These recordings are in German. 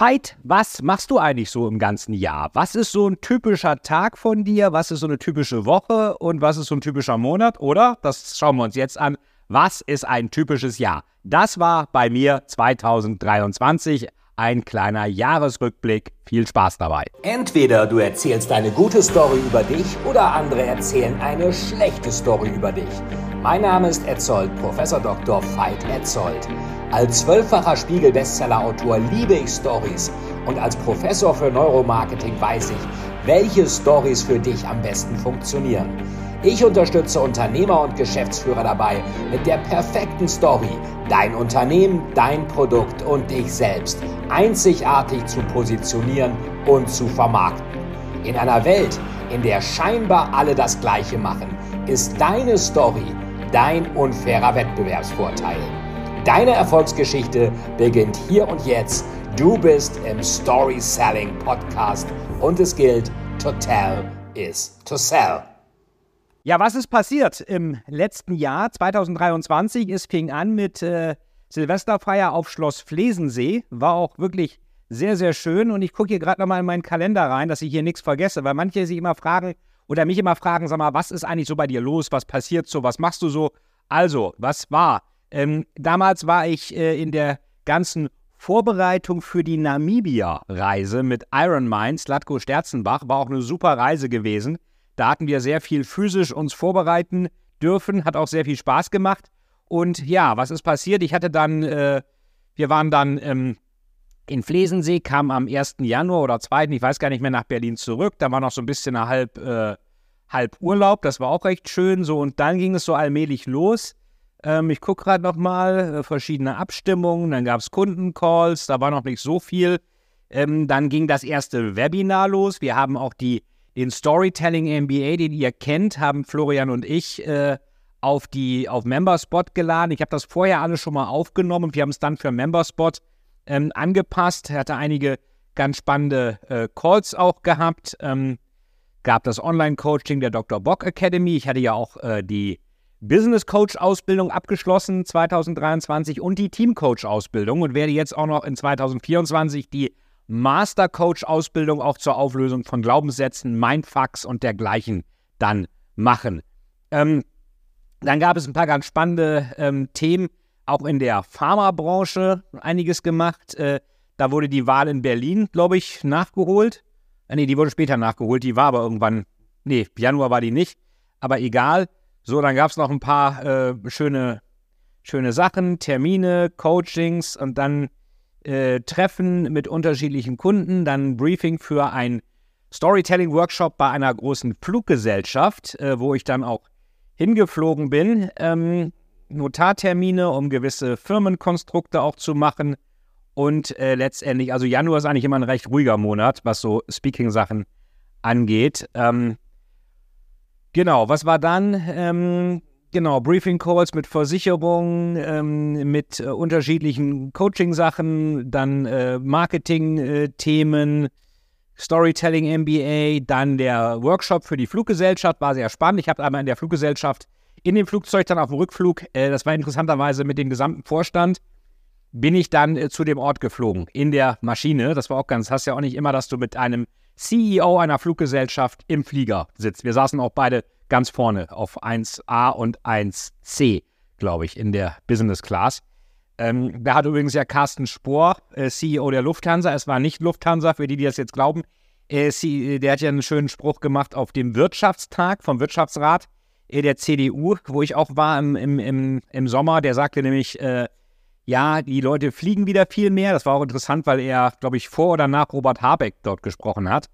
Veit, was machst du eigentlich so im ganzen Jahr? Was ist so ein typischer Tag von dir? Was ist so eine typische Woche? Und was ist so ein typischer Monat? Oder, das schauen wir uns jetzt an, was ist ein typisches Jahr? Das war bei mir 2023 ein kleiner Jahresrückblick. Viel Spaß dabei. Entweder du erzählst eine gute Story über dich oder andere erzählen eine schlechte Story über dich. Mein Name ist Etzold, Professor Dr. Veit Etzold. Als zwölffacher Spiegel-Bestseller-Autor liebe ich Stories und als Professor für Neuromarketing weiß ich, welche Stories für dich am besten funktionieren. Ich unterstütze Unternehmer und Geschäftsführer dabei, mit der perfekten Story dein Unternehmen, dein Produkt und dich selbst einzigartig zu positionieren und zu vermarkten. In einer Welt, in der scheinbar alle das Gleiche machen, ist deine Story dein unfairer Wettbewerbsvorteil. Deine Erfolgsgeschichte beginnt hier und jetzt. Du bist im Story Selling Podcast und es gilt, to tell is to sell. Ja, was ist passiert im letzten Jahr 2023? Es fing an mit äh, Silvesterfeier auf Schloss Flesensee. War auch wirklich sehr, sehr schön. Und ich gucke hier gerade nochmal in meinen Kalender rein, dass ich hier nichts vergesse, weil manche sich immer fragen oder mich immer fragen, sag mal, was ist eigentlich so bei dir los? Was passiert so? Was machst du so? Also, was war? Ähm, damals war ich äh, in der ganzen Vorbereitung für die Namibia-Reise mit Iron Mind, Slatko Sterzenbach. War auch eine super Reise gewesen. Da hatten wir sehr viel physisch uns vorbereiten dürfen, hat auch sehr viel Spaß gemacht. Und ja, was ist passiert? Ich hatte dann, äh, wir waren dann ähm, in Flesensee, kamen am 1. Januar oder 2., ich weiß gar nicht mehr, nach Berlin zurück. Da war noch so ein bisschen halb, äh, halb Urlaub, das war auch recht schön. So, und dann ging es so allmählich los. Ähm, ich gucke gerade nochmal, äh, verschiedene Abstimmungen, dann gab es Kundencalls, da war noch nicht so viel. Ähm, dann ging das erste Webinar los. Wir haben auch die den Storytelling MBA, den ihr kennt, haben Florian und ich äh, auf die auf Memberspot geladen. Ich habe das vorher alles schon mal aufgenommen und wir haben es dann für Memberspot ähm, angepasst. Hatte einige ganz spannende äh, Calls auch gehabt. Ähm, gab das Online-Coaching der Dr. Bock Academy. Ich hatte ja auch äh, die Business Coach Ausbildung abgeschlossen 2023 und die Team Coach Ausbildung und werde jetzt auch noch in 2024 die Master-Coach-Ausbildung auch zur Auflösung von Glaubenssätzen, Mindfucks und dergleichen dann machen. Ähm, dann gab es ein paar ganz spannende ähm, Themen, auch in der Pharmabranche einiges gemacht. Äh, da wurde die Wahl in Berlin, glaube ich, nachgeholt. Äh, nee, die wurde später nachgeholt, die war aber irgendwann, nee, Januar war die nicht, aber egal. So, dann gab es noch ein paar äh, schöne, schöne Sachen, Termine, Coachings und dann äh, Treffen mit unterschiedlichen Kunden, dann Briefing für ein Storytelling-Workshop bei einer großen Fluggesellschaft, äh, wo ich dann auch hingeflogen bin. Ähm, Notartermine, um gewisse Firmenkonstrukte auch zu machen. Und äh, letztendlich, also Januar ist eigentlich immer ein recht ruhiger Monat, was so Speaking-Sachen angeht. Ähm, genau, was war dann? Ähm, Genau, Briefing Calls mit Versicherungen, ähm, mit äh, unterschiedlichen Coaching-Sachen, dann äh, Marketing-Themen, Storytelling MBA, dann der Workshop für die Fluggesellschaft, war sehr spannend. Ich habe einmal in der Fluggesellschaft in dem Flugzeug dann auf dem Rückflug, äh, das war interessanterweise mit dem gesamten Vorstand, bin ich dann äh, zu dem Ort geflogen, in der Maschine. Das war auch ganz, hast ja auch nicht immer, dass du mit einem CEO einer Fluggesellschaft im Flieger sitzt. Wir saßen auch beide ganz vorne auf 1a und 1c, glaube ich, in der Business Class. Ähm, da hat übrigens ja Carsten Spohr, äh, CEO der Lufthansa, es war nicht Lufthansa, für die, die das jetzt glauben, äh, der hat ja einen schönen Spruch gemacht auf dem Wirtschaftstag vom Wirtschaftsrat äh, der CDU, wo ich auch war im, im, im, im Sommer. Der sagte nämlich, äh, ja, die Leute fliegen wieder viel mehr. Das war auch interessant, weil er, glaube ich, vor oder nach Robert Habeck dort gesprochen hat.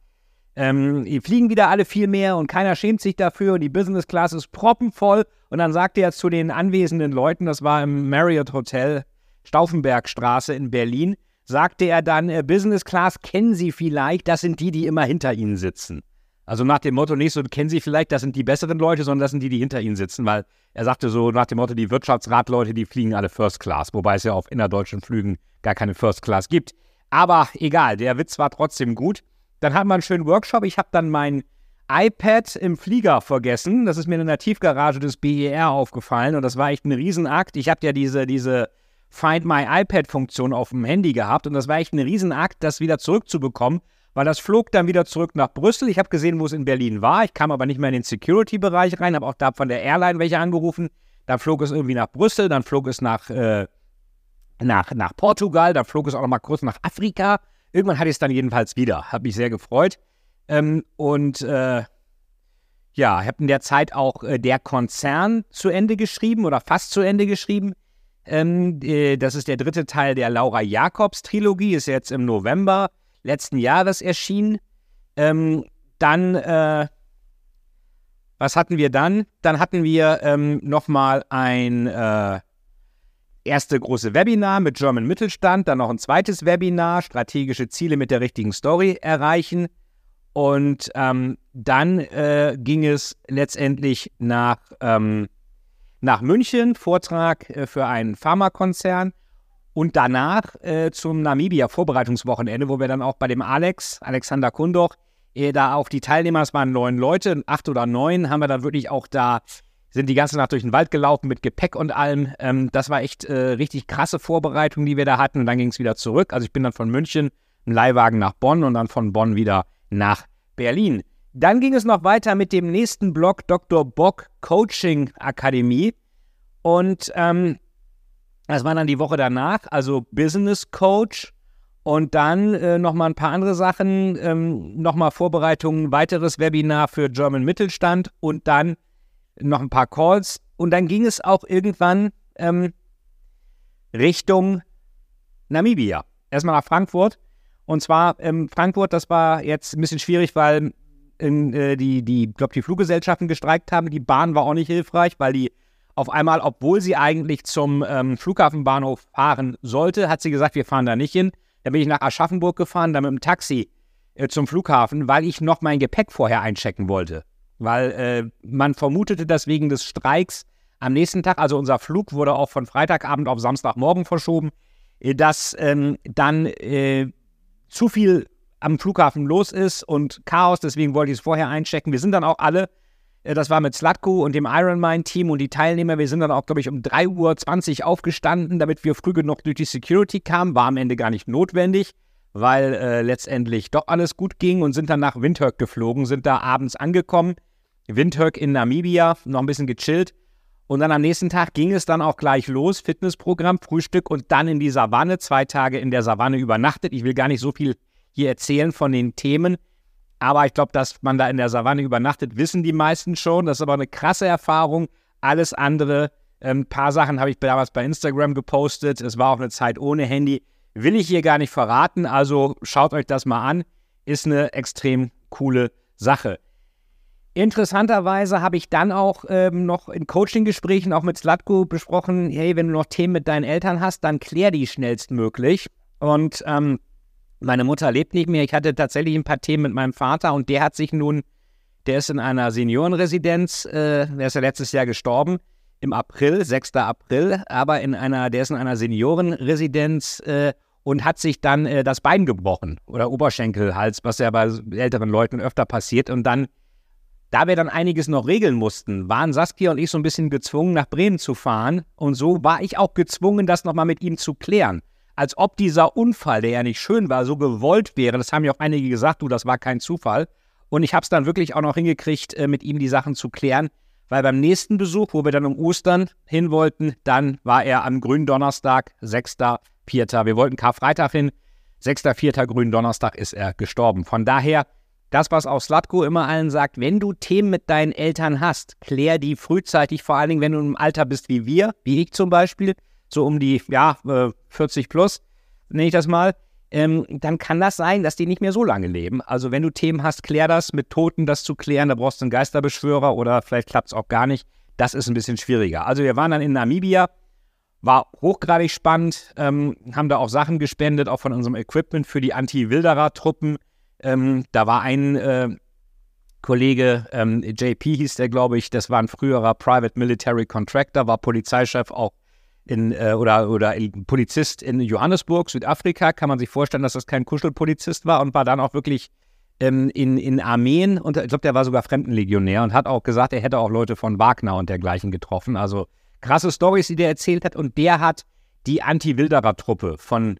Ähm, die fliegen wieder alle viel mehr und keiner schämt sich dafür und die Business Class ist proppenvoll. Und dann sagte er zu den anwesenden Leuten, das war im Marriott Hotel Stauffenbergstraße in Berlin, sagte er dann, äh, Business Class kennen Sie vielleicht, das sind die, die immer hinter Ihnen sitzen. Also nach dem Motto nicht so, kennen Sie vielleicht, das sind die besseren Leute, sondern das sind die, die hinter Ihnen sitzen, weil er sagte so nach dem Motto, die Wirtschaftsratleute, die fliegen alle First Class, wobei es ja auf innerdeutschen Flügen gar keine First Class gibt. Aber egal, der Witz war trotzdem gut. Dann hatten wir einen schönen Workshop. Ich habe dann mein iPad im Flieger vergessen. Das ist mir in der Tiefgarage des BER aufgefallen und das war echt ein Riesenakt. Ich habe ja diese, diese Find My iPad-Funktion auf dem Handy gehabt und das war echt ein Riesenakt, das wieder zurückzubekommen, weil das flog dann wieder zurück nach Brüssel. Ich habe gesehen, wo es in Berlin war. Ich kam aber nicht mehr in den Security-Bereich rein, habe auch da von der Airline welche angerufen. Dann flog es irgendwie nach Brüssel, dann flog es nach, äh, nach, nach Portugal, dann flog es auch noch mal kurz nach Afrika. Irgendwann hatte ich es dann jedenfalls wieder. Habe mich sehr gefreut. Ähm, und äh, ja, habe in der Zeit auch äh, der Konzern zu Ende geschrieben oder fast zu Ende geschrieben. Ähm, äh, das ist der dritte Teil der Laura Jacobs Trilogie, ist jetzt im November letzten Jahres erschienen. Ähm, dann, äh, was hatten wir dann? Dann hatten wir ähm, nochmal ein äh, erste große Webinar mit German Mittelstand, dann noch ein zweites Webinar, strategische Ziele mit der richtigen Story erreichen. Und ähm, dann äh, ging es letztendlich nach, ähm, nach München, Vortrag äh, für einen Pharmakonzern und danach äh, zum Namibia-Vorbereitungswochenende, wo wir dann auch bei dem Alex, Alexander Kundoch, äh, da auch die Teilnehmer, es waren neun Leute, acht oder neun, haben wir dann wirklich auch da, sind die ganze Nacht durch den Wald gelaufen mit Gepäck und allem. Ähm, das war echt äh, richtig krasse Vorbereitung, die wir da hatten. Und dann ging es wieder zurück. Also ich bin dann von München im Leihwagen nach Bonn und dann von Bonn wieder nach Berlin. Dann ging es noch weiter mit dem nächsten Blog Dr. Bock Coaching Akademie. Und ähm, das war dann die Woche danach, also Business Coach und dann äh, nochmal ein paar andere Sachen, ähm, nochmal Vorbereitungen, weiteres Webinar für German Mittelstand und dann noch ein paar Calls. Und dann ging es auch irgendwann ähm, Richtung Namibia. Erstmal nach Frankfurt. Und zwar ähm, Frankfurt, das war jetzt ein bisschen schwierig, weil in, äh, die, die, glaube die Fluggesellschaften gestreikt haben. Die Bahn war auch nicht hilfreich, weil die auf einmal, obwohl sie eigentlich zum ähm, Flughafenbahnhof fahren sollte, hat sie gesagt, wir fahren da nicht hin. Dann bin ich nach Aschaffenburg gefahren, dann mit dem Taxi äh, zum Flughafen, weil ich noch mein Gepäck vorher einchecken wollte. Weil äh, man vermutete, dass wegen des Streiks am nächsten Tag, also unser Flug wurde auch von Freitagabend auf Samstagmorgen verschoben, äh, dass ähm, dann äh, zu viel am Flughafen los ist und Chaos, deswegen wollte ich es vorher einchecken. Wir sind dann auch alle das war mit Slatko und dem Ironman-Team und die Teilnehmer. Wir sind dann auch, glaube ich, um 3.20 Uhr aufgestanden, damit wir früh genug durch die Security kamen. War am Ende gar nicht notwendig, weil äh, letztendlich doch alles gut ging und sind dann nach Windhoek geflogen, sind da abends angekommen. Windhoek in Namibia, noch ein bisschen gechillt. Und dann am nächsten Tag ging es dann auch gleich los, Fitnessprogramm, Frühstück und dann in die Savanne, zwei Tage in der Savanne übernachtet. Ich will gar nicht so viel hier erzählen von den Themen. Aber ich glaube, dass man da in der Savanne übernachtet, wissen die meisten schon. Das ist aber eine krasse Erfahrung. Alles andere, ein ähm, paar Sachen habe ich damals bei Instagram gepostet. Es war auch eine Zeit ohne Handy. Will ich hier gar nicht verraten. Also schaut euch das mal an. Ist eine extrem coole Sache. Interessanterweise habe ich dann auch ähm, noch in Coaching-Gesprächen auch mit Slatko besprochen, hey, wenn du noch Themen mit deinen Eltern hast, dann klär die schnellstmöglich. Und ähm, meine Mutter lebt nicht mehr. Ich hatte tatsächlich ein paar Themen mit meinem Vater und der hat sich nun, der ist in einer Seniorenresidenz, äh, der ist ja letztes Jahr gestorben, im April, 6. April, aber in einer, der ist in einer Seniorenresidenz äh, und hat sich dann äh, das Bein gebrochen oder Oberschenkelhals, was ja bei älteren Leuten öfter passiert. Und dann, da wir dann einiges noch regeln mussten, waren Saskia und ich so ein bisschen gezwungen, nach Bremen zu fahren. Und so war ich auch gezwungen, das nochmal mit ihm zu klären als ob dieser Unfall, der ja nicht schön war, so gewollt wäre. Das haben ja auch einige gesagt, du, das war kein Zufall. Und ich habe es dann wirklich auch noch hingekriegt, äh, mit ihm die Sachen zu klären, weil beim nächsten Besuch, wo wir dann um Ostern hin wollten, dann war er am Gründonnerstag, 6.4. Wir wollten Karfreitag hin, 6.4. Gründonnerstag ist er gestorben. Von daher, das, was auch Slatko immer allen sagt, wenn du Themen mit deinen Eltern hast, klär die frühzeitig, vor allen Dingen, wenn du im Alter bist wie wir, wie ich zum Beispiel, so um die, ja, 40 äh, plus, nenne ich das mal, ähm, dann kann das sein, dass die nicht mehr so lange leben. Also wenn du Themen hast, klär das, mit Toten das zu klären, da brauchst du einen Geisterbeschwörer oder vielleicht klappt es auch gar nicht. Das ist ein bisschen schwieriger. Also wir waren dann in Namibia, war hochgradig spannend, ähm, haben da auch Sachen gespendet, auch von unserem Equipment für die Anti-Wilderer-Truppen. Ähm, da war ein äh, Kollege, ähm, JP hieß der, glaube ich, das war ein früherer Private Military Contractor, war Polizeichef auch in, äh, oder, oder Polizist in Johannesburg, Südafrika, kann man sich vorstellen, dass das kein Kuschelpolizist war und war dann auch wirklich ähm, in, in Armeen und ich glaube, der war sogar Fremdenlegionär und hat auch gesagt, er hätte auch Leute von Wagner und dergleichen getroffen. Also krasse Stories, die der erzählt hat und der hat die Anti-Wilderer-Truppe von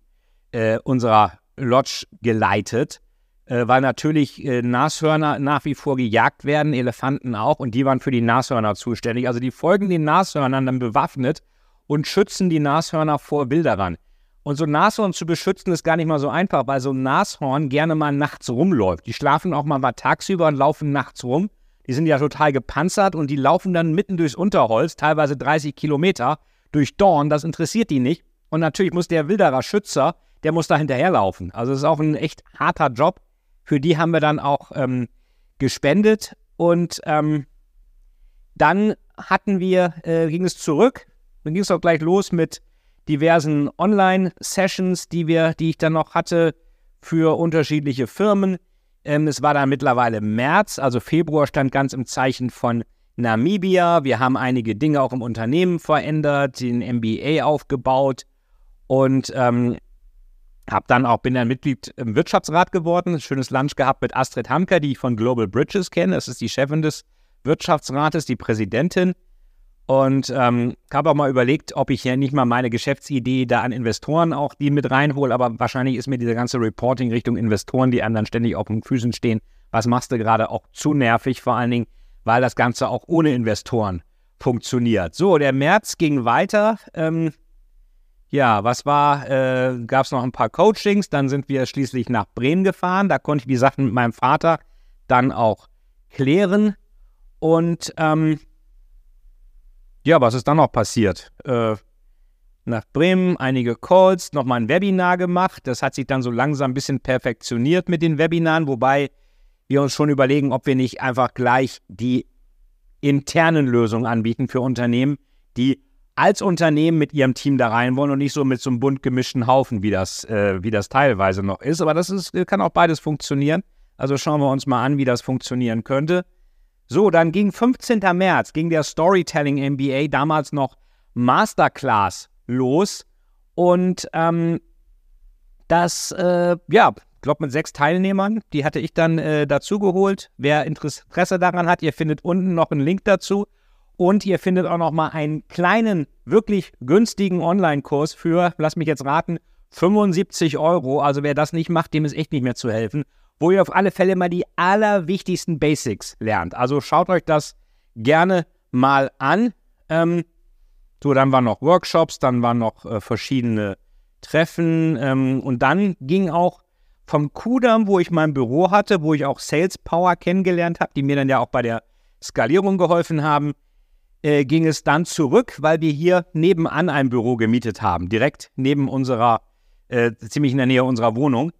äh, unserer Lodge geleitet, äh, weil natürlich äh, Nashörner nach wie vor gejagt werden, Elefanten auch, und die waren für die Nashörner zuständig. Also die folgen den Nashörnern dann bewaffnet und schützen die Nashörner vor Wilderern. Und so ein Nashorn zu beschützen ist gar nicht mal so einfach, weil so ein Nashorn gerne mal nachts rumläuft. Die schlafen auch mal, mal tagsüber und laufen nachts rum. Die sind ja total gepanzert und die laufen dann mitten durchs Unterholz, teilweise 30 Kilometer durch Dorn. Das interessiert die nicht. Und natürlich muss der Wilderer Schützer, der muss da hinterherlaufen. Also es ist auch ein echt harter Job. Für die haben wir dann auch ähm, gespendet. Und ähm, dann hatten wir, äh, ging es zurück. Dann ging es auch gleich los mit diversen Online-Sessions, die wir, die ich dann noch hatte für unterschiedliche Firmen. Ähm, es war dann mittlerweile März, also Februar stand ganz im Zeichen von Namibia. Wir haben einige Dinge auch im Unternehmen verändert, den MBA aufgebaut und ähm, hab dann auch, bin dann Mitglied im Wirtschaftsrat geworden. Ein schönes Lunch gehabt mit Astrid Hamker, die ich von Global Bridges kenne. Das ist die Chefin des Wirtschaftsrates, die Präsidentin. Und ähm, habe auch mal überlegt, ob ich ja nicht mal meine Geschäftsidee da an Investoren auch die mit reinhole. Aber wahrscheinlich ist mir diese ganze Reporting Richtung Investoren, die anderen ständig auf den Füßen stehen, was machst du gerade, auch zu nervig. Vor allen Dingen, weil das Ganze auch ohne Investoren funktioniert. So, der März ging weiter. Ähm, ja, was war, äh, gab es noch ein paar Coachings, dann sind wir schließlich nach Bremen gefahren. Da konnte ich die Sachen mit meinem Vater dann auch klären. Und ähm, ja, was ist dann noch passiert? Äh, nach Bremen einige Calls, nochmal ein Webinar gemacht. Das hat sich dann so langsam ein bisschen perfektioniert mit den Webinaren, wobei wir uns schon überlegen, ob wir nicht einfach gleich die internen Lösungen anbieten für Unternehmen, die als Unternehmen mit ihrem Team da rein wollen und nicht so mit so einem bunt gemischten Haufen, wie das, äh, wie das teilweise noch ist. Aber das ist, kann auch beides funktionieren. Also schauen wir uns mal an, wie das funktionieren könnte. So, dann ging 15. März, ging der Storytelling MBA, damals noch Masterclass, los. Und ähm, das, äh, ja, glaube mit sechs Teilnehmern, die hatte ich dann äh, dazu geholt. Wer Interesse daran hat, ihr findet unten noch einen Link dazu. Und ihr findet auch noch mal einen kleinen, wirklich günstigen Online-Kurs für, lass mich jetzt raten, 75 Euro. Also wer das nicht macht, dem ist echt nicht mehr zu helfen wo ihr auf alle Fälle mal die allerwichtigsten Basics lernt. Also schaut euch das gerne mal an. Ähm, so, dann waren noch Workshops, dann waren noch äh, verschiedene Treffen ähm, und dann ging auch vom Kudam, wo ich mein Büro hatte, wo ich auch Sales Power kennengelernt habe, die mir dann ja auch bei der Skalierung geholfen haben, äh, ging es dann zurück, weil wir hier nebenan ein Büro gemietet haben, direkt neben unserer, äh, ziemlich in der Nähe unserer Wohnung.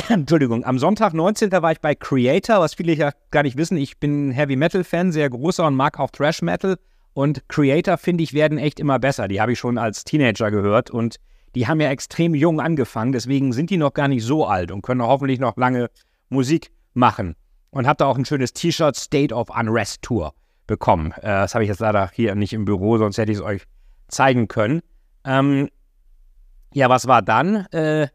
Entschuldigung, am Sonntag, 19. war ich bei Creator, was viele ja gar nicht wissen. Ich bin Heavy Metal Fan, sehr großer und mag auch Thrash Metal. Und Creator, finde ich, werden echt immer besser. Die habe ich schon als Teenager gehört und die haben ja extrem jung angefangen. Deswegen sind die noch gar nicht so alt und können hoffentlich noch lange Musik machen. Und habe da auch ein schönes T-Shirt State of Unrest Tour bekommen. Äh, das habe ich jetzt leider hier nicht im Büro, sonst hätte ich es euch zeigen können. Ähm, ja, was war dann? Äh,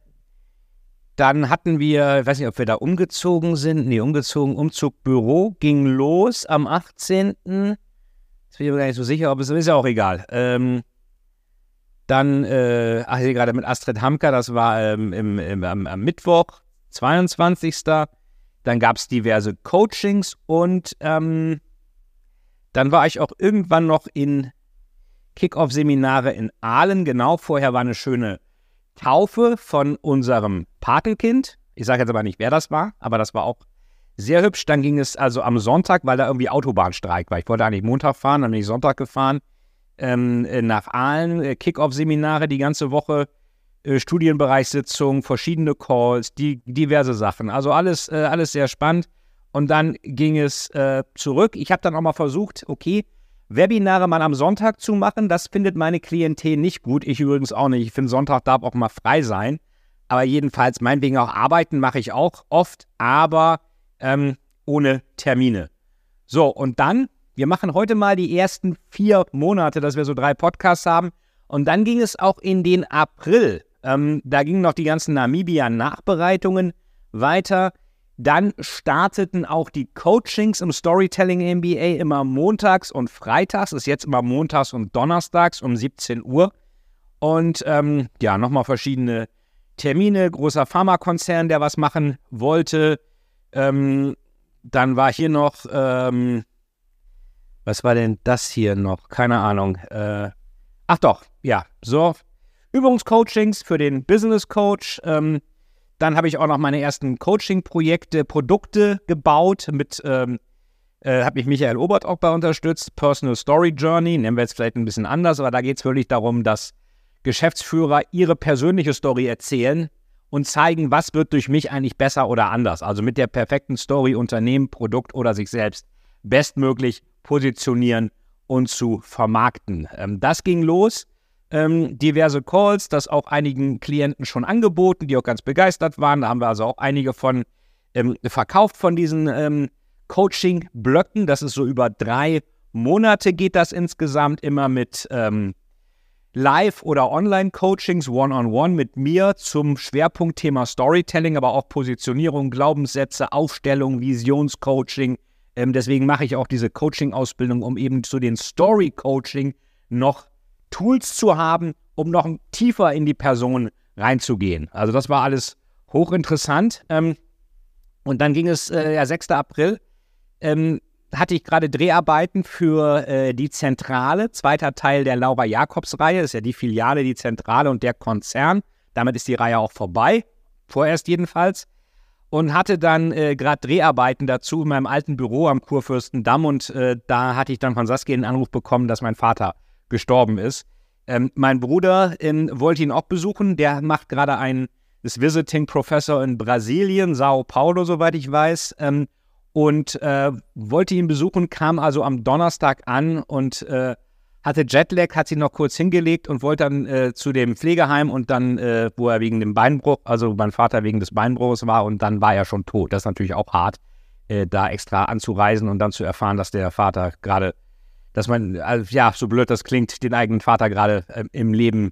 dann hatten wir, ich weiß nicht, ob wir da umgezogen sind. Nee, umgezogen, Umzug Büro ging los am 18. Jetzt bin ich mir gar nicht so sicher, ob es ist ja auch egal. Ähm, dann, äh, ach, hier gerade mit Astrid Hamker, das war ähm, im, im, am, am, Mittwoch, 22. Dann gab es diverse Coachings und ähm, dann war ich auch irgendwann noch in Kick-Off-Seminare in Aalen. Genau, vorher war eine schöne Taufe von unserem Patenkind. Ich sage jetzt aber nicht, wer das war, aber das war auch sehr hübsch. Dann ging es also am Sonntag, weil da irgendwie Autobahnstreik war. Ich wollte eigentlich Montag fahren, dann bin ich Sonntag gefahren. Ähm, äh, nach Aalen, äh, Kick-Off-Seminare die ganze Woche, äh, Studienbereichssitzung, verschiedene Calls, die, diverse Sachen. Also alles, äh, alles sehr spannend. Und dann ging es äh, zurück. Ich habe dann auch mal versucht, okay, Webinare mal am Sonntag zu machen, das findet meine Klientel nicht gut. Ich übrigens auch nicht. Ich finde, Sonntag darf auch mal frei sein. Aber jedenfalls, meinetwegen auch arbeiten mache ich auch oft, aber ähm, ohne Termine. So, und dann, wir machen heute mal die ersten vier Monate, dass wir so drei Podcasts haben. Und dann ging es auch in den April. Ähm, da gingen noch die ganzen Namibia-Nachbereitungen weiter. Dann starteten auch die Coachings im Storytelling MBA immer montags und freitags. Ist jetzt immer montags und donnerstags um 17 Uhr. Und ähm, ja, nochmal verschiedene Termine, großer Pharmakonzern, der was machen wollte. Ähm, dann war hier noch, ähm, was war denn das hier noch? Keine Ahnung. Äh, ach doch, ja, so. Übungscoachings für den Business Coach. Ähm, dann habe ich auch noch meine ersten Coaching-Projekte, Produkte gebaut mit, ähm, äh, habe mich Michael Obert auch bei unterstützt. Personal Story Journey, nennen wir jetzt vielleicht ein bisschen anders, aber da geht es wirklich darum, dass Geschäftsführer ihre persönliche Story erzählen und zeigen, was wird durch mich eigentlich besser oder anders. Also mit der perfekten Story Unternehmen, Produkt oder sich selbst bestmöglich positionieren und zu vermarkten. Ähm, das ging los. Ähm, diverse Calls, das auch einigen Klienten schon angeboten, die auch ganz begeistert waren. Da haben wir also auch einige von ähm, verkauft von diesen ähm, Coaching-Blöcken. Das ist so über drei Monate geht das insgesamt immer mit ähm, Live- oder Online-Coachings One-on-One mit mir zum Schwerpunktthema Storytelling, aber auch Positionierung, Glaubenssätze, Aufstellung, Visionscoaching. Ähm, deswegen mache ich auch diese Coaching-Ausbildung, um eben zu den Story-Coaching noch Tools zu haben, um noch tiefer in die Person reinzugehen. Also das war alles hochinteressant. Ähm, und dann ging es, äh, ja, 6. April, ähm, hatte ich gerade Dreharbeiten für äh, die Zentrale, zweiter Teil der Laura Jakobs-Reihe, ist ja die Filiale, die Zentrale und der Konzern. Damit ist die Reihe auch vorbei, vorerst jedenfalls. Und hatte dann äh, gerade Dreharbeiten dazu in meinem alten Büro am Kurfürstendamm und äh, da hatte ich dann von Saskia einen Anruf bekommen, dass mein Vater gestorben ist. Ähm, mein Bruder ähm, wollte ihn auch besuchen, der macht gerade einen ist Visiting Professor in Brasilien, Sao Paulo, soweit ich weiß. Ähm, und äh, wollte ihn besuchen, kam also am Donnerstag an und äh, hatte Jetlag, hat sich noch kurz hingelegt und wollte dann äh, zu dem Pflegeheim und dann, äh, wo er wegen dem Beinbruch, also mein Vater wegen des Beinbruchs war und dann war er schon tot. Das ist natürlich auch hart, äh, da extra anzureisen und dann zu erfahren, dass der Vater gerade, dass man, also, ja, so blöd das klingt, den eigenen Vater gerade äh, im Leben,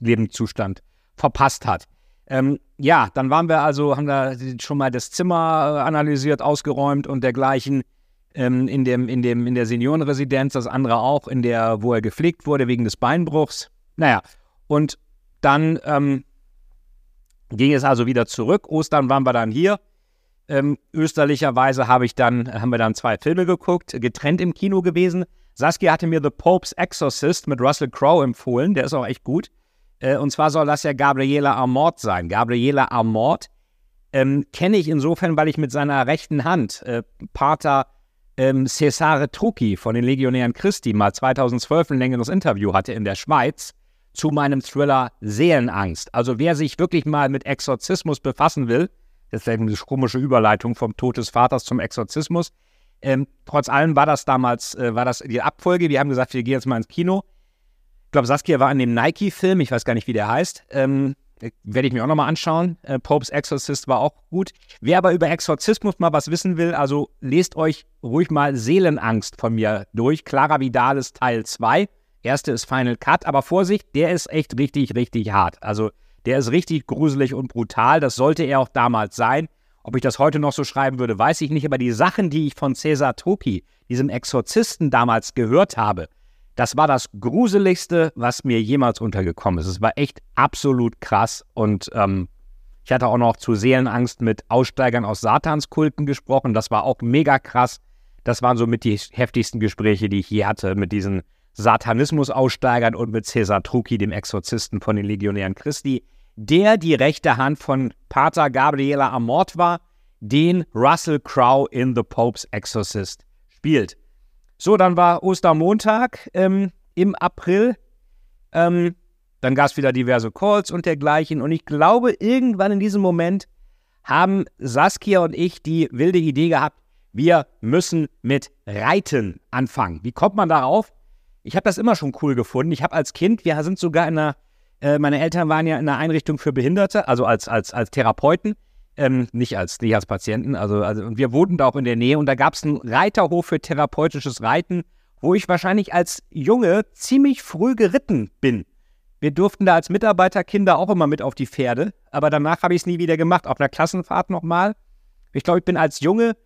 Lebenszustand verpasst hat. Ähm, ja, dann waren wir also, haben da schon mal das Zimmer äh, analysiert, ausgeräumt und dergleichen ähm, in, dem, in, dem, in der Seniorenresidenz, das andere auch, in der, wo er gepflegt wurde wegen des Beinbruchs. Naja, und dann ähm, ging es also wieder zurück. Ostern waren wir dann hier. Ähm, österlicherweise habe ich dann, haben wir dann zwei Filme geguckt, getrennt im Kino gewesen. Saskia hatte mir The Pope's Exorcist mit Russell Crowe empfohlen, der ist auch echt gut. Äh, und zwar soll das ja Gabriela Amort sein. Gabriela Amort ähm, kenne ich insofern, weil ich mit seiner rechten Hand äh, Pater ähm, Cesare Trucchi von den Legionären Christi mal 2012 ein längeres Interview hatte in der Schweiz zu meinem Thriller Seelenangst. Also wer sich wirklich mal mit Exorzismus befassen will, das ist eine komische Überleitung vom Tod des Vaters zum Exorzismus. Ähm, trotz allem war das damals, äh, war das die Abfolge. Wir haben gesagt, wir gehen jetzt mal ins Kino. Ich glaube, Saskia war in dem Nike-Film, ich weiß gar nicht, wie der heißt. Ähm, werde ich mir auch nochmal anschauen. Äh, Popes Exorcist war auch gut. Wer aber über Exorzismus mal was wissen will, also lest euch ruhig mal Seelenangst von mir durch. Clara Vidalis Teil 2. Erste ist Final Cut, aber Vorsicht, der ist echt richtig, richtig hart. Also der ist richtig gruselig und brutal. Das sollte er auch damals sein. Ob ich das heute noch so schreiben würde, weiß ich nicht. Aber die Sachen, die ich von Cesar Toki, diesem Exorzisten damals gehört habe, das war das Gruseligste, was mir jemals untergekommen ist. Es war echt absolut krass und ähm, ich hatte auch noch zu Seelenangst mit Aussteigern aus Satanskulten gesprochen. Das war auch mega krass. Das waren somit die heftigsten Gespräche, die ich je hatte mit diesen Satanismus-Aussteigern und mit Cesar Trucchi, dem Exorzisten von den Legionären Christi, der die rechte Hand von Pater Gabriela Amort war, den Russell Crowe in The Pope's Exorcist spielt. So, dann war Ostermontag ähm, im April. Ähm, dann gab es wieder diverse Calls und dergleichen. Und ich glaube, irgendwann in diesem Moment haben Saskia und ich die wilde Idee gehabt, wir müssen mit Reiten anfangen. Wie kommt man darauf? Ich habe das immer schon cool gefunden. Ich habe als Kind, wir sind sogar in einer, äh, meine Eltern waren ja in einer Einrichtung für Behinderte, also als, als, als Therapeuten ähm, nicht als nicht als Patienten. Also, also und wir wohnten da auch in der Nähe und da gab es einen Reiterhof für therapeutisches Reiten, wo ich wahrscheinlich als Junge ziemlich früh geritten bin. Wir durften da als Mitarbeiterkinder auch immer mit auf die Pferde, aber danach habe ich es nie wieder gemacht. Auf einer Klassenfahrt nochmal. Ich glaube, ich bin als Junge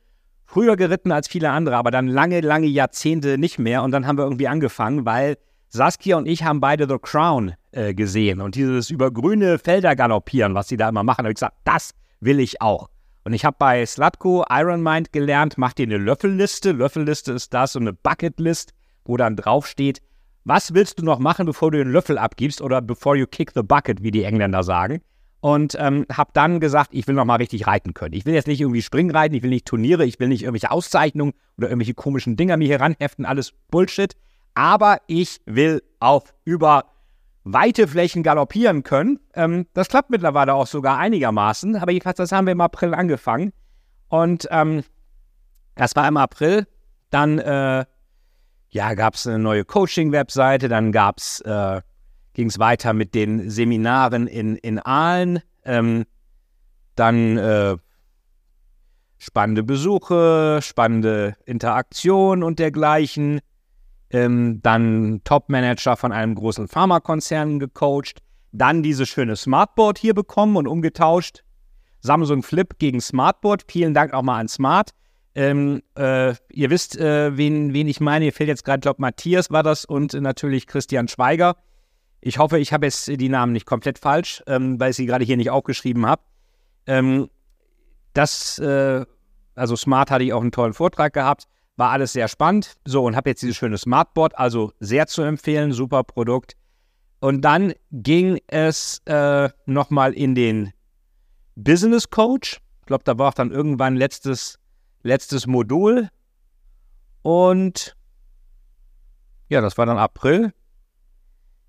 früher geritten als viele andere, aber dann lange, lange Jahrzehnte nicht mehr. Und dann haben wir irgendwie angefangen, weil Saskia und ich haben beide The Crown äh, gesehen und dieses über grüne Felder galoppieren, was sie da immer machen, habe ich gesagt, das will ich auch. Und ich habe bei Slutko Iron Mind gelernt, mach dir eine Löffelliste. Löffelliste ist das, so eine Bucketlist, wo dann draufsteht, was willst du noch machen, bevor du den Löffel abgibst oder before you kick the bucket, wie die Engländer sagen. Und ähm, habe dann gesagt, ich will noch mal richtig reiten können. Ich will jetzt nicht irgendwie Springreiten, ich will nicht Turniere, ich will nicht irgendwelche Auszeichnungen oder irgendwelche komischen Dinger mir hier ranheften, alles Bullshit. Aber ich will auf über weite Flächen galoppieren können. Ähm, das klappt mittlerweile auch sogar einigermaßen, aber jedenfalls, das haben wir im April angefangen. Und ähm, das war im April. Dann äh, ja, gab es eine neue Coaching-Webseite, dann äh, ging es weiter mit den Seminaren in, in Aalen. Ähm, dann äh, spannende Besuche, spannende Interaktion und dergleichen ähm, dann Top-Manager von einem großen Pharmakonzern gecoacht, dann dieses schöne Smartboard hier bekommen und umgetauscht. Samsung Flip gegen Smartboard. Vielen Dank auch mal an Smart. Ähm, äh, ihr wisst, äh, wen, wen ich meine. Ihr fehlt jetzt gerade, glaube Matthias war das und natürlich Christian Schweiger. Ich hoffe, ich habe jetzt die Namen nicht komplett falsch, ähm, weil ich sie gerade hier nicht aufgeschrieben habe. Ähm, das, äh, also Smart hatte ich auch einen tollen Vortrag gehabt. War alles sehr spannend. So, und habe jetzt dieses schöne Smartboard, also sehr zu empfehlen, super Produkt. Und dann ging es äh, nochmal in den Business Coach. Ich glaube, da war auch dann irgendwann letztes, letztes Modul. Und ja, das war dann April.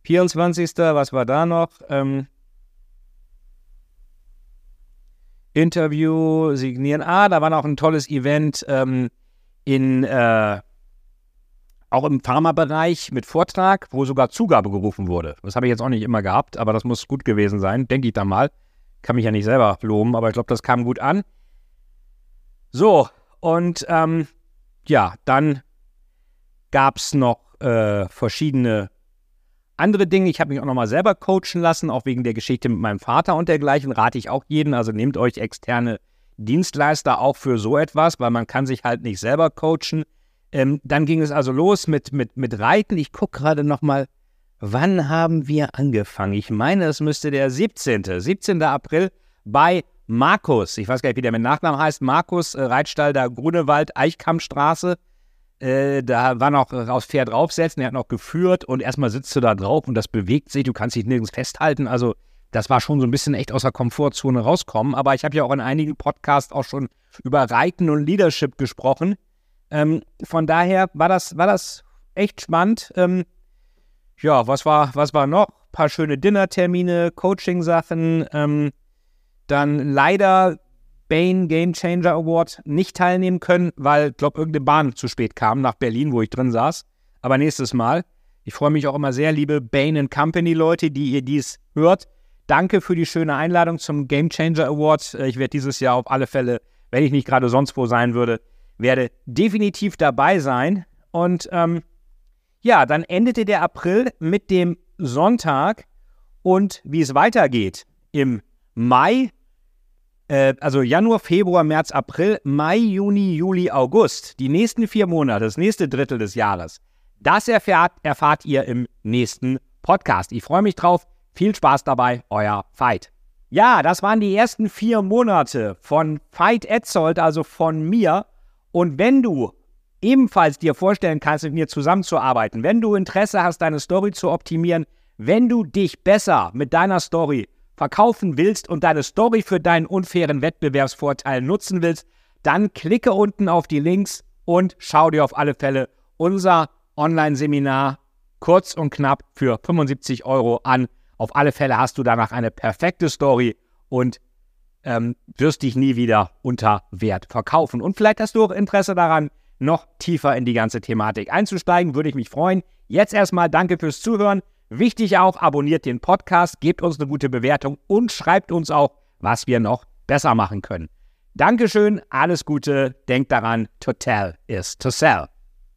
24. Was war da noch? Ähm, Interview, signieren. Ah, da war noch ein tolles Event. Ähm, in äh, auch im Pharmabereich mit Vortrag, wo sogar Zugabe gerufen wurde. Das habe ich jetzt auch nicht immer gehabt, aber das muss gut gewesen sein, denke ich da mal. Kann mich ja nicht selber loben, aber ich glaube, das kam gut an. So, und ähm, ja, dann gab es noch äh, verschiedene andere Dinge. Ich habe mich auch nochmal selber coachen lassen, auch wegen der Geschichte mit meinem Vater und dergleichen. Rate ich auch jeden. Also nehmt euch externe Dienstleister auch für so etwas, weil man kann sich halt nicht selber coachen. Ähm, dann ging es also los mit, mit, mit Reiten. Ich gucke gerade nochmal, wann haben wir angefangen? Ich meine, es müsste der 17. 17. April bei Markus. Ich weiß gar nicht, wie der mit Nachnamen heißt. Markus, äh, Reitstall der Grunewald, Eichkammstraße. Äh, da war noch aufs Pferd draufsetzen, er hat noch geführt und erstmal sitzt du da drauf und das bewegt sich, du kannst dich nirgends festhalten. Also das war schon so ein bisschen echt aus der Komfortzone rauskommen. Aber ich habe ja auch in einigen Podcasts auch schon über Reiten und Leadership gesprochen. Ähm, von daher war das, war das echt spannend. Ähm, ja, was war, was war noch? Ein paar schöne Dinnertermine, Coaching-Sachen. Ähm, dann leider Bain Game Changer Award nicht teilnehmen können, weil, glaube irgendeine Bahn zu spät kam nach Berlin, wo ich drin saß. Aber nächstes Mal. Ich freue mich auch immer sehr, liebe Bain Company Leute, die ihr dies hört. Danke für die schöne Einladung zum Game Changer Award. Äh, ich werde dieses Jahr auf alle Fälle, wenn ich nicht gerade sonst wo sein würde, werde definitiv dabei sein. Und ähm, ja, dann endete der April mit dem Sonntag und wie es weitergeht im Mai, äh, also Januar, Februar, März, April, Mai, Juni, Juli, August, die nächsten vier Monate, das nächste Drittel des Jahres, das erfahrt, erfahrt ihr im nächsten Podcast. Ich freue mich drauf. Viel Spaß dabei, euer Veit. Ja, das waren die ersten vier Monate von Veit Etzold, also von mir. Und wenn du ebenfalls dir vorstellen kannst, mit mir zusammenzuarbeiten, wenn du Interesse hast, deine Story zu optimieren, wenn du dich besser mit deiner Story verkaufen willst und deine Story für deinen unfairen Wettbewerbsvorteil nutzen willst, dann klicke unten auf die Links und schau dir auf alle Fälle unser Online-Seminar kurz und knapp für 75 Euro an. Auf alle Fälle hast du danach eine perfekte Story und ähm, wirst dich nie wieder unter Wert verkaufen. Und vielleicht hast du auch Interesse daran, noch tiefer in die ganze Thematik einzusteigen. Würde ich mich freuen. Jetzt erstmal danke fürs Zuhören. Wichtig auch, abonniert den Podcast, gebt uns eine gute Bewertung und schreibt uns auch, was wir noch besser machen können. Dankeschön, alles Gute, denkt daran, to tell is to sell.